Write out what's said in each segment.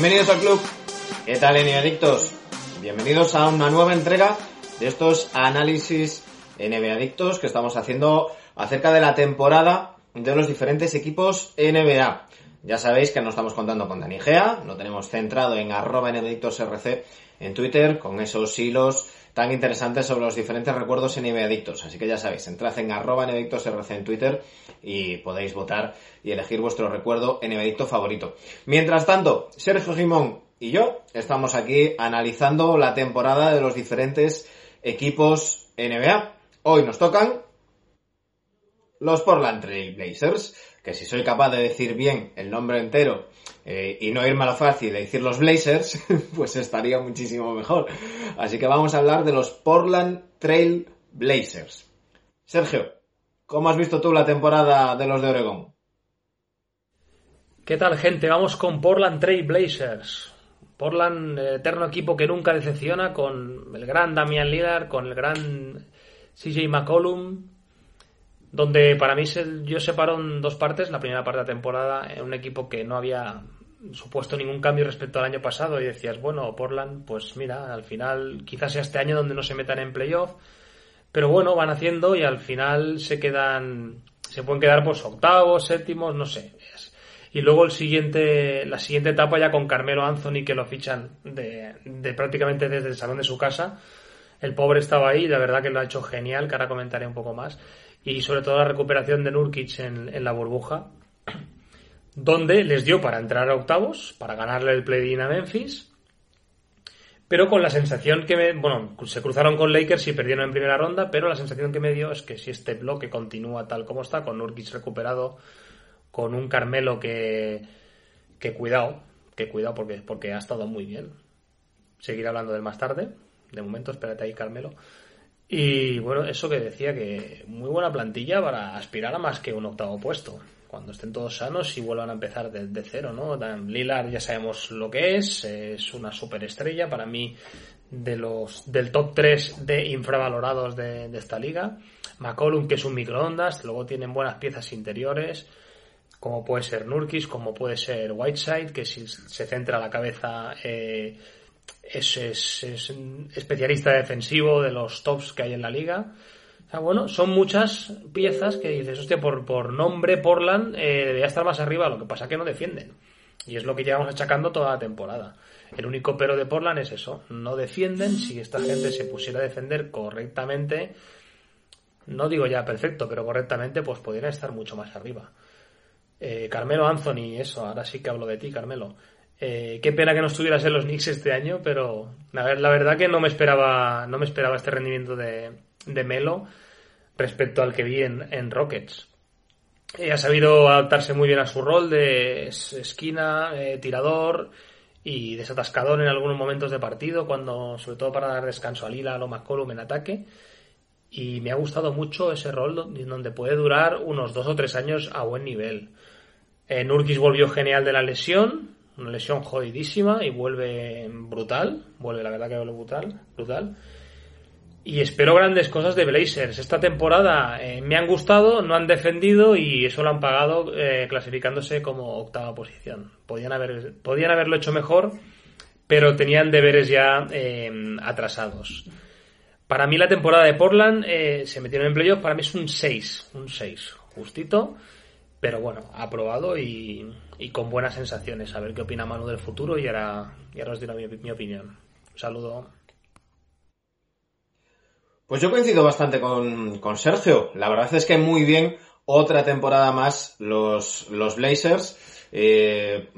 Bienvenidos al club. ¿Qué tal, Adictos? Bienvenidos a una nueva entrega de estos análisis NBA Adictos que estamos haciendo acerca de la temporada de los diferentes equipos NBA. Ya sabéis que no estamos contando con Dani Gea, lo tenemos centrado en arroba RC en Twitter, con esos hilos tan interesantes sobre los diferentes recuerdos en Adictos. Así que ya sabéis, entrad en arroba RC en Twitter y podéis votar y elegir vuestro recuerdo Adicto favorito. Mientras tanto, Sergio Simón y yo estamos aquí analizando la temporada de los diferentes equipos NBA. Hoy nos tocan los Portland Trail Blazers, que si soy capaz de decir bien el nombre entero eh, y no irme a lo fácil de decir los Blazers, pues estaría muchísimo mejor. Así que vamos a hablar de los Portland Trail Blazers. Sergio, ¿cómo has visto tú la temporada de los de Oregón? ¿Qué tal, gente? Vamos con Portland Trail Blazers. Portland, eterno equipo que nunca decepciona, con el gran Damian Lillard, con el gran CJ McCollum, donde para mí se, yo separo en dos partes. La primera parte de la temporada, en un equipo que no había supuesto ningún cambio respecto al año pasado y decías, bueno, Portland, pues mira, al final quizás sea este año donde no se metan en playoff, pero bueno, van haciendo y al final se quedan, se pueden quedar pues octavos, séptimos, no sé. Y luego el siguiente, la siguiente etapa ya con Carmelo Anthony que lo fichan de, prácticamente desde el salón de su casa. El pobre estaba ahí, la verdad que lo ha hecho genial, que ahora comentaré un poco más y sobre todo la recuperación de Nurkic en, la burbuja, donde les dio para entrar a octavos, para ganarle el play-in a Memphis, pero con la sensación que me, bueno, se cruzaron con Lakers y perdieron en primera ronda, pero la sensación que me dio es que si este bloque continúa tal como está, con Nurkic recuperado, con un Carmelo que, que cuidado, que cuidado porque, porque ha estado muy bien. Seguiré hablando del más tarde. De momento, espérate ahí, Carmelo. Y bueno, eso que decía que muy buena plantilla para aspirar a más que un octavo puesto. Cuando estén todos sanos y vuelvan a empezar desde cero, ¿no? Dan Lillard ya sabemos lo que es, es una superestrella para mí de los del top 3 de infravalorados de, esta liga. McCollum, que es un microondas, luego tienen buenas piezas interiores, como puede ser Nurkis, como puede ser Whiteside, que si se centra la cabeza eh, es, especialista defensivo de los tops que hay en la liga. O bueno, son muchas piezas que dices, hostia, por, por nombre, Portland eh, debería estar más arriba, lo que pasa que no defienden. Y es lo que llevamos achacando toda la temporada. El único pero de Portland es eso, no defienden. Si esta gente se pusiera a defender correctamente, no digo ya perfecto, pero correctamente, pues podrían estar mucho más arriba. Eh, Carmelo Anthony, eso, ahora sí que hablo de ti, Carmelo. Eh, qué pena que no estuvieras en los Knicks este año, pero la, verdad que no me esperaba, no me esperaba este rendimiento de, Melo respecto al que vi en, Rockets. Eh, ha sabido adaptarse muy bien a su rol de esquina, eh, tirador y desatascador en algunos momentos de partido, cuando, sobre todo para dar descanso a Lila o McCollum en ataque. Y me ha gustado mucho ese rol donde puede durar unos dos o tres años a buen nivel. Nurkis volvió genial de la lesión, una lesión jodidísima y vuelve brutal, vuelve la verdad que vuelve brutal, brutal. Y espero grandes cosas de Blazers. Esta temporada eh, me han gustado, no han defendido y eso lo han pagado eh, clasificándose como octava posición. Podían, haber, podían haberlo hecho mejor, pero tenían deberes ya eh, atrasados. Para mí la temporada de Portland se metieron en playoff, para mí es un 6, un 6, justito. Pero bueno, aprobado y, con buenas sensaciones. A ver qué opina Manu del futuro y ahora, y ahora os diré mi, opinión. Un saludo. Pues yo coincido bastante con, con, Sergio. La verdad es que muy bien, otra temporada más los, los Blazers. Eh,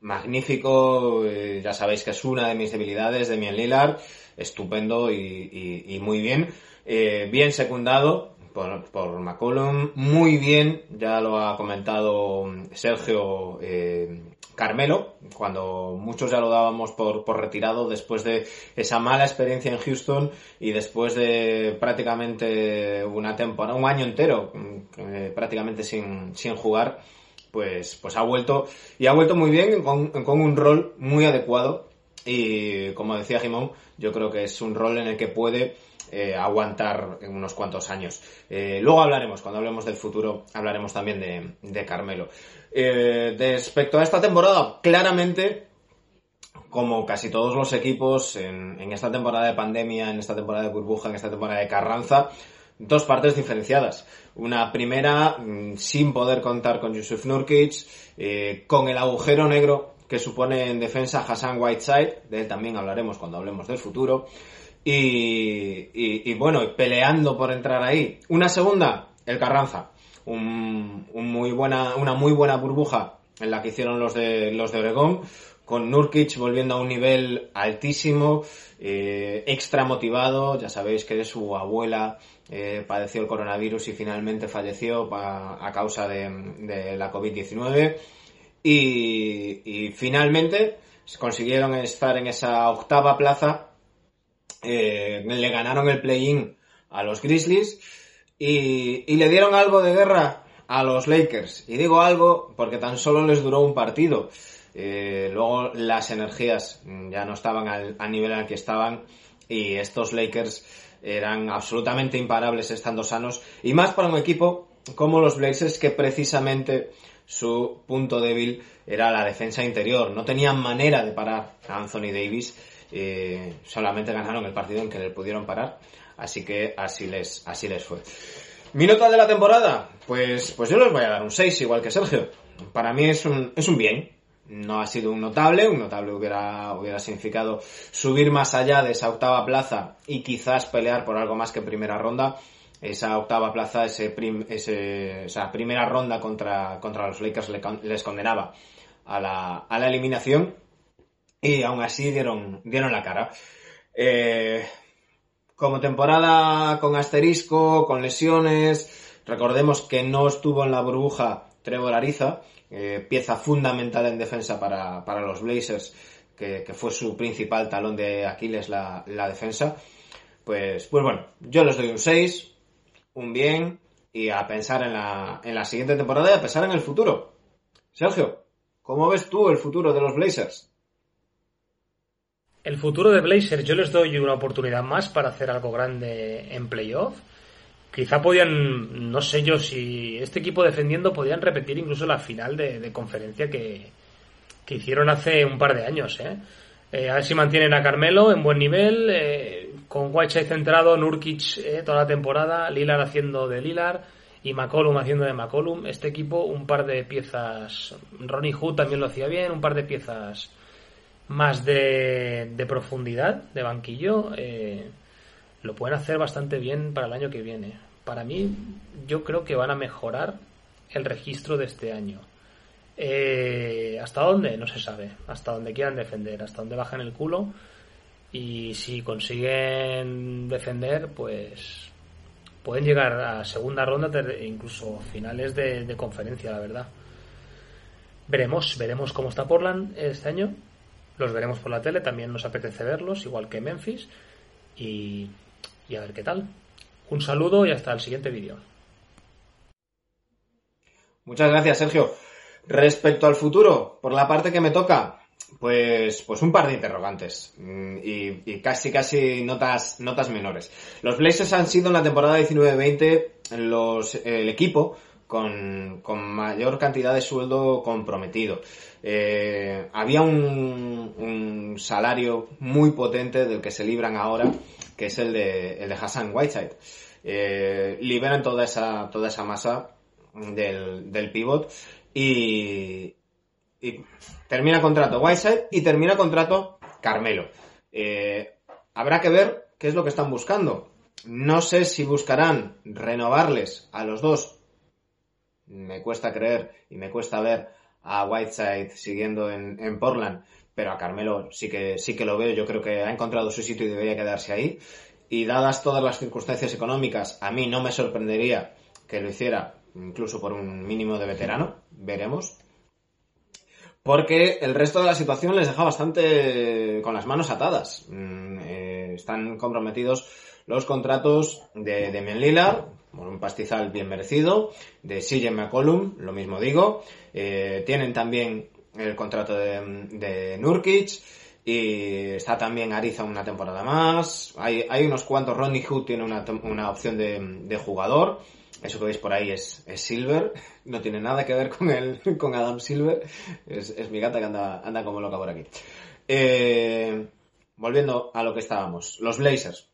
magnífico, eh, ya sabéis que es una de mis debilidades, de Mien Lillard. Estupendo y, y, muy bien. Eh, bien secundado, por, por McCollum. Muy bien, ya lo ha comentado Sergio eh, Carmelo, cuando muchos ya lo dábamos por, por retirado después de esa mala experiencia en Houston y después de prácticamente una temporada, un año entero, eh, prácticamente sin, sin jugar, pues, pues ha vuelto y ha vuelto muy bien con, con un rol muy adecuado y como decía Jimón, yo creo que es un rol en el que puede eh, aguantar unos cuantos años. Eh, luego hablaremos, cuando hablemos del futuro, hablaremos también de, Carmelo. Eh, respecto a esta temporada, claramente como casi todos los equipos en, en, esta temporada de pandemia, en esta temporada de burbuja, en esta temporada de Carranza, dos partes diferenciadas. Una primera mm, sin poder contar con Yusuf Nurkic, eh, con el agujero negro que supone en defensa Hassan Whiteside, de él también hablaremos cuando hablemos del futuro, y, y, bueno, peleando por entrar ahí. Una segunda, el Carranza, muy buena, una muy buena burbuja en la que hicieron los de, los de Oregón, con Nurkic volviendo a un nivel altísimo, eh, extra motivado, ya sabéis que su abuela eh, padeció el coronavirus y finalmente falleció a causa de, la COVID-19 y, finalmente consiguieron estar en esa octava plaza, eh, le ganaron el play-in a los Grizzlies y, y le dieron algo de guerra a los Lakers. Y digo algo porque tan solo les duró un partido. Eh, luego las energías ya no estaban al, nivel al que estaban y estos Lakers eran absolutamente imparables estando sanos y más para un equipo como los Blazers que precisamente su punto débil era la defensa interior. No tenían manera de parar a Anthony Davis. Eh, solamente ganaron el partido en que le pudieron parar. Así que así les, así les fue. ¿Mi nota de la temporada? Pues, pues yo les voy a dar un 6, igual que Sergio. Para mí es un, es un bien no ha sido un notable, un notable hubiera, hubiera significado subir más allá de esa octava plaza y quizás pelear por algo más que primera ronda. Esa octava plaza, ese, esa primera ronda contra, contra los Lakers les condenaba a la, a la eliminación y aún así dieron, dieron la cara. Eh, como temporada con asterisco, con lesiones, recordemos que no estuvo en la burbuja Trevor Ariza, eh, pieza fundamental en defensa para, para los Blazers, que, fue su principal talón de Aquiles la, la, defensa. Pues, pues bueno, yo les doy un 6, un bien, y a pensar en la, en la siguiente temporada y a pensar en el futuro. Sergio, ¿cómo ves tú el futuro de los Blazers? El futuro de Blazers, yo les doy una oportunidad más para hacer algo grande en playoff quizá podían, no sé yo si este equipo defendiendo podían repetir incluso la final de, conferencia que, que, hicieron hace un par de años. ¿eh? Eh, a ver si mantienen a Carmelo en buen nivel, eh, con Whiteside centrado, Nurkic toda la temporada, Lilar haciendo de Lilar y McCollum haciendo de McCollum. Este equipo, un par de piezas, Ronnie Hood también lo hacía bien, un par de piezas más de, profundidad, de banquillo lo pueden hacer bastante bien para el año que viene. Para mí, yo creo que van a mejorar el registro de este año. Eh, ¿Hasta dónde? No se sabe. Hasta donde quieran defender, hasta donde bajen el culo. Y si consiguen defender, pues pueden llegar a segunda ronda, incluso finales de, de conferencia, la verdad. Veremos, veremos cómo está Portland este año. Los veremos por la tele, también nos apetece verlos, igual que Memphis. Y y a ver qué tal. Un saludo y hasta el siguiente vídeo. Muchas gracias, Sergio. Respecto al futuro, por la parte que me toca, pues, pues un par de interrogantes mm, y, casi casi notas, notas menores. Los Blazers han sido en la temporada 19-20 los, el equipo con, mayor cantidad de sueldo comprometido. Eh, había un, un, salario muy potente del que se libran ahora que es el de, el de Hassan Whiteside. Eh, liberan toda esa, toda esa masa del, del pivot y, y termina contrato Whiteside y termina contrato Carmelo. Eh, habrá que ver qué es lo que están buscando. No sé si buscarán renovarles a los dos. Me cuesta creer y me cuesta ver a Whiteside siguiendo en, Portland pero a Carmelo sí que, sí que lo veo, yo creo que ha encontrado su sitio y debería quedarse ahí. Y dadas todas las circunstancias económicas, a mí no me sorprendería que lo hiciera incluso por un mínimo de veterano, veremos. Porque el resto de la situación les deja bastante con las manos atadas. Mm, eh, están comprometidos los contratos de Demian Lillard, por un pastizal bien merecido, de CJ McCollum, lo mismo digo. Eh, tienen también el contrato de, Nurkic y está también Ariza una temporada más. Hay, hay unos cuantos. Ronnie Hood tiene una, una opción de, de, jugador. Eso que veis por ahí es, es Silver, no tiene nada que ver con, el, con Adam Silver, es, es mi gata que anda, anda como loca por aquí. Eh, volviendo a lo que estábamos, los Blazers.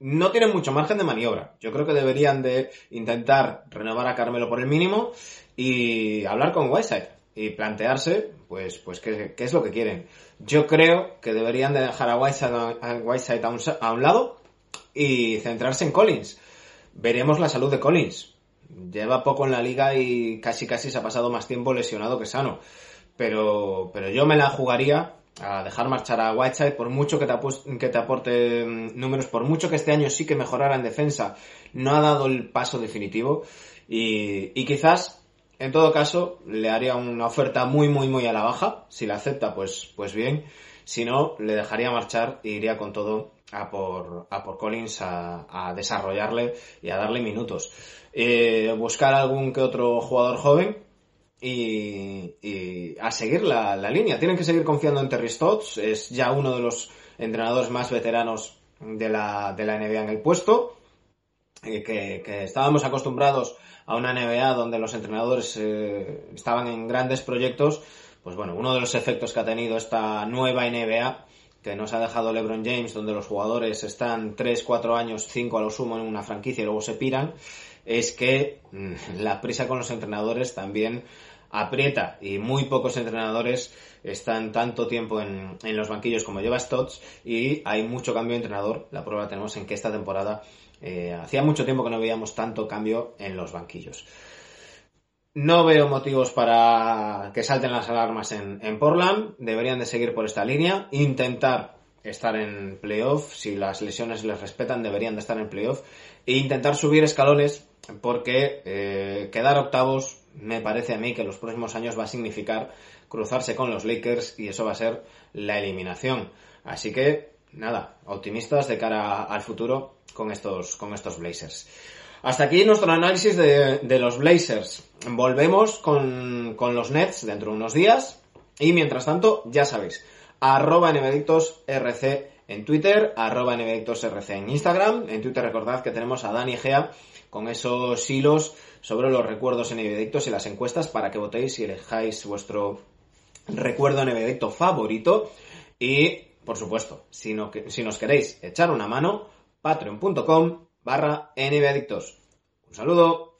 No tienen mucho margen de maniobra. Yo creo que deberían de intentar renovar a Carmelo por el mínimo y hablar con Whiteside y plantearse, pues, pues qué, qué es lo que quieren. Yo creo que deberían de dejar a Whiteside, a, a, un, a un lado y centrarse en Collins. Veremos la salud de Collins. Lleva poco en la liga y casi casi se ha pasado más tiempo lesionado que sano. Pero, pero yo me la jugaría a dejar marchar a Whiteside por mucho que te, que te aporte mm, números, por mucho que este año sí que mejorara en defensa, no ha dado el paso definitivo. Y, y quizás en todo caso le haría una oferta muy muy muy a la baja, si la acepta pues, pues bien, si no le dejaría marchar e iría con todo a por, a por Collins a, a desarrollarle y a darle minutos. Eh, buscar algún que otro jugador joven y, y a seguir la, la, línea. Tienen que seguir confiando en Terry Stotts, es ya uno de los entrenadores más veteranos de la, de la NBA en el puesto, eh, que, que, estábamos acostumbrados a una NBA donde los entrenadores eh, estaban en grandes proyectos, pues bueno, uno de los efectos que ha tenido esta nueva NBA que nos ha dejado LeBron James, donde los jugadores están 3, 4 años, 5 a lo sumo en una franquicia y luego se piran, es que mm, la prisa con los entrenadores también aprieta y muy pocos entrenadores están tanto tiempo en, en los banquillos como lleva Stotts y hay mucho cambio de entrenador. La prueba tenemos en que esta temporada eh, hacía mucho tiempo que no veíamos tanto cambio en los banquillos. No veo motivos para que salten las alarmas en, en, Portland. Deberían de seguir por esta línea. Intentar estar en playoff. Si las lesiones les respetan, deberían de estar en playoff. E intentar subir escalones porque eh, quedar octavos me parece a mí que los próximos años va a significar cruzarse con los Lakers y eso va a ser la eliminación. Así que, nada, optimistas de cara al futuro con estos, con estos Blazers. Hasta aquí nuestro análisis de, de los Blazers. Volvemos con, con, los Nets dentro de unos días. Y mientras tanto, ya sabéis, arroba rc en Twitter, arroba rc en Instagram. En Twitter recordad que tenemos a Dani Gea con esos hilos sobre los recuerdos en Evedictos y las encuestas para que votéis y elijáis vuestro recuerdo en Evedicto favorito. Y, por supuesto, si, no, si nos queréis echar una mano, patreon.com barra. Un saludo.